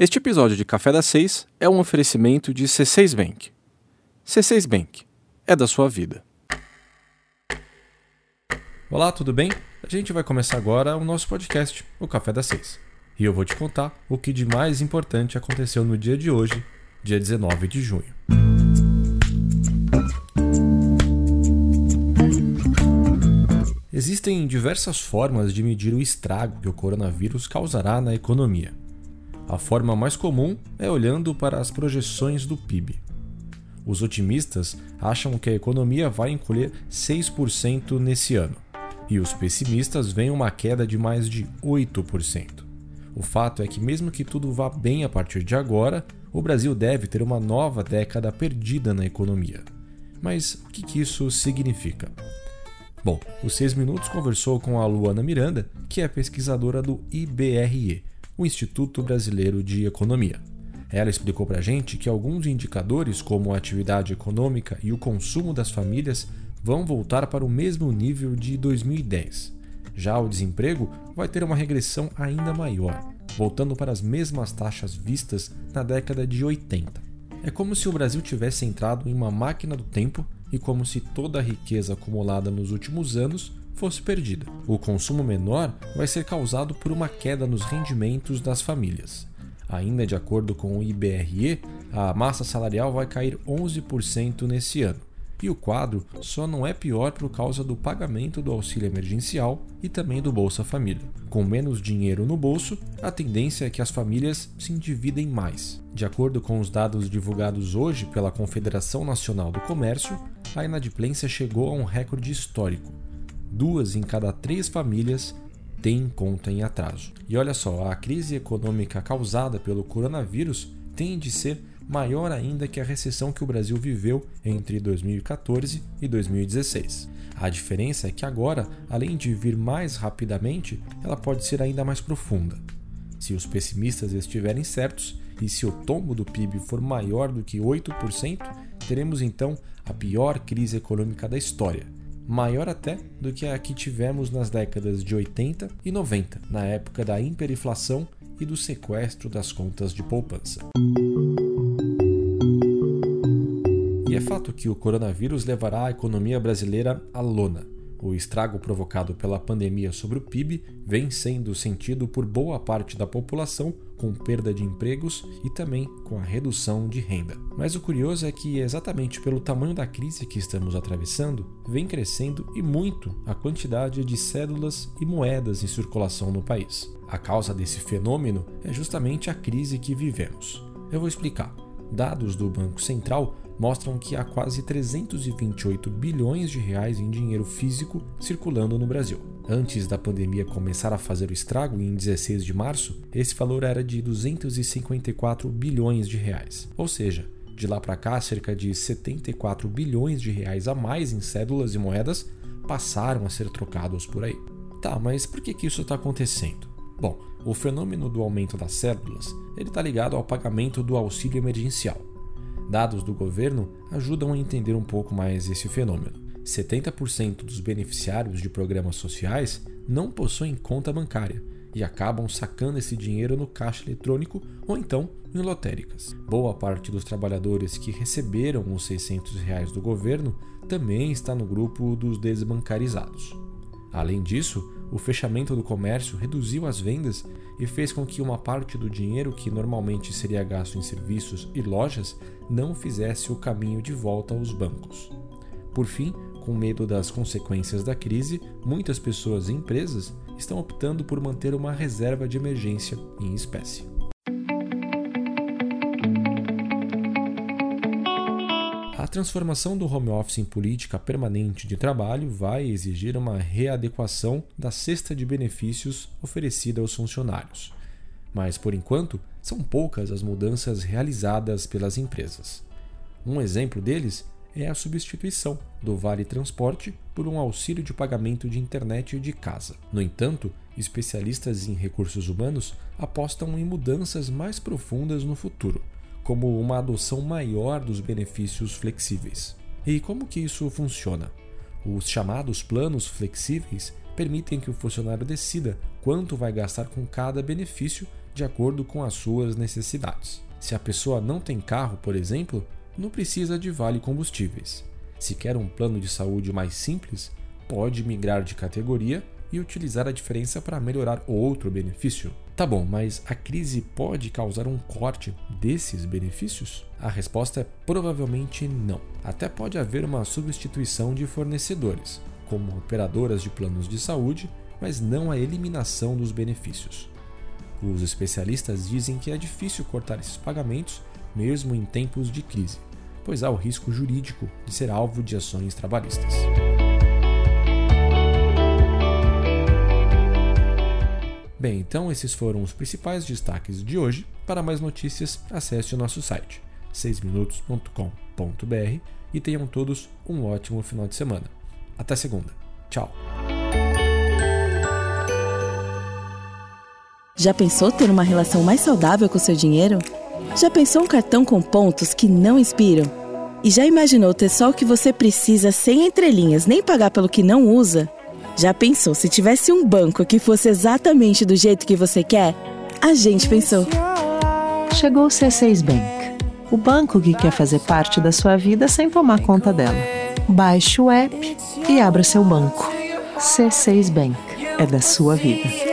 Este episódio de Café das Seis é um oferecimento de C6 Bank. C6 Bank é da sua vida. Olá, tudo bem? A gente vai começar agora o nosso podcast, o Café das Seis. E eu vou te contar o que de mais importante aconteceu no dia de hoje, dia 19 de junho. Existem diversas formas de medir o estrago que o coronavírus causará na economia. A forma mais comum é olhando para as projeções do PIB. Os otimistas acham que a economia vai encolher 6% nesse ano, e os pessimistas veem uma queda de mais de 8%. O fato é que, mesmo que tudo vá bem a partir de agora, o Brasil deve ter uma nova década perdida na economia. Mas o que isso significa? Bom, o 6 Minutos conversou com a Luana Miranda, que é pesquisadora do IBRE, o Instituto Brasileiro de Economia. Ela explicou para a gente que alguns indicadores, como a atividade econômica e o consumo das famílias, vão voltar para o mesmo nível de 2010. Já o desemprego vai ter uma regressão ainda maior, voltando para as mesmas taxas vistas na década de 80. É como se o Brasil tivesse entrado em uma máquina do tempo e como se toda a riqueza acumulada nos últimos anos fosse perdida. O consumo menor vai ser causado por uma queda nos rendimentos das famílias. Ainda de acordo com o IBRE, a massa salarial vai cair 11% nesse ano. E o quadro só não é pior por causa do pagamento do auxílio emergencial e também do Bolsa Família. Com menos dinheiro no bolso, a tendência é que as famílias se endividem mais. De acordo com os dados divulgados hoje pela Confederação Nacional do Comércio, a inadimplência chegou a um recorde histórico duas em cada três famílias têm conta em atraso. E olha só, a crise econômica causada pelo coronavírus tem de ser maior ainda que a recessão que o Brasil viveu entre 2014 e 2016. A diferença é que agora, além de vir mais rapidamente, ela pode ser ainda mais profunda. Se os pessimistas estiverem certos e se o tombo do PIB for maior do que 8%, teremos então a pior crise econômica da história maior até do que a que tivemos nas décadas de 80 e 90, na época da hiperinflação e do sequestro das contas de poupança. E é fato que o coronavírus levará a economia brasileira à lona. O estrago provocado pela pandemia sobre o PIB vem sendo sentido por boa parte da população, com perda de empregos e também com a redução de renda. Mas o curioso é que, exatamente pelo tamanho da crise que estamos atravessando, vem crescendo e muito a quantidade de cédulas e moedas em circulação no país. A causa desse fenômeno é justamente a crise que vivemos. Eu vou explicar. Dados do Banco Central mostram que há quase 328 bilhões de reais em dinheiro físico circulando no Brasil. Antes da pandemia começar a fazer o estrago em 16 de março, esse valor era de 254 bilhões de reais. Ou seja, de lá para cá, cerca de 74 bilhões de reais a mais em cédulas e moedas passaram a ser trocados por aí. Tá, mas por que, que isso está acontecendo? Bom, o fenômeno do aumento das cédulas está ligado ao pagamento do auxílio emergencial. Dados do governo ajudam a entender um pouco mais esse fenômeno. 70% dos beneficiários de programas sociais não possuem conta bancária e acabam sacando esse dinheiro no caixa eletrônico ou então em lotéricas. Boa parte dos trabalhadores que receberam os 600 reais do governo também está no grupo dos desbancarizados. Além disso, o fechamento do comércio reduziu as vendas e fez com que uma parte do dinheiro que normalmente seria gasto em serviços e lojas não fizesse o caminho de volta aos bancos. Por fim, com medo das consequências da crise, muitas pessoas e empresas estão optando por manter uma reserva de emergência em espécie. Transformação do home office em política permanente de trabalho vai exigir uma readequação da cesta de benefícios oferecida aos funcionários. Mas, por enquanto, são poucas as mudanças realizadas pelas empresas. Um exemplo deles é a substituição do Vale Transporte por um auxílio de pagamento de internet de casa. No entanto, especialistas em recursos humanos apostam em mudanças mais profundas no futuro como uma adoção maior dos benefícios flexíveis. E como que isso funciona? Os chamados planos flexíveis permitem que o funcionário decida quanto vai gastar com cada benefício de acordo com as suas necessidades. Se a pessoa não tem carro, por exemplo, não precisa de vale combustíveis. Se quer um plano de saúde mais simples, pode migrar de categoria e utilizar a diferença para melhorar outro benefício. Tá bom, mas a crise pode causar um corte desses benefícios? A resposta é provavelmente não. Até pode haver uma substituição de fornecedores, como operadoras de planos de saúde, mas não a eliminação dos benefícios. Os especialistas dizem que é difícil cortar esses pagamentos mesmo em tempos de crise, pois há o risco jurídico de ser alvo de ações trabalhistas. Bem, então esses foram os principais destaques de hoje. Para mais notícias, acesse o nosso site 6minutos.com.br e tenham todos um ótimo final de semana. Até segunda. Tchau. Já pensou ter uma relação mais saudável com seu dinheiro? Já pensou um cartão com pontos que não inspiram? E já imaginou ter só o que você precisa sem entrelinhas nem pagar pelo que não usa? Já pensou se tivesse um banco que fosse exatamente do jeito que você quer? A gente pensou. Chegou o C6 Bank, o banco que quer fazer parte da sua vida sem tomar conta dela. Baixe o app e abra seu banco. C6 Bank é da sua vida.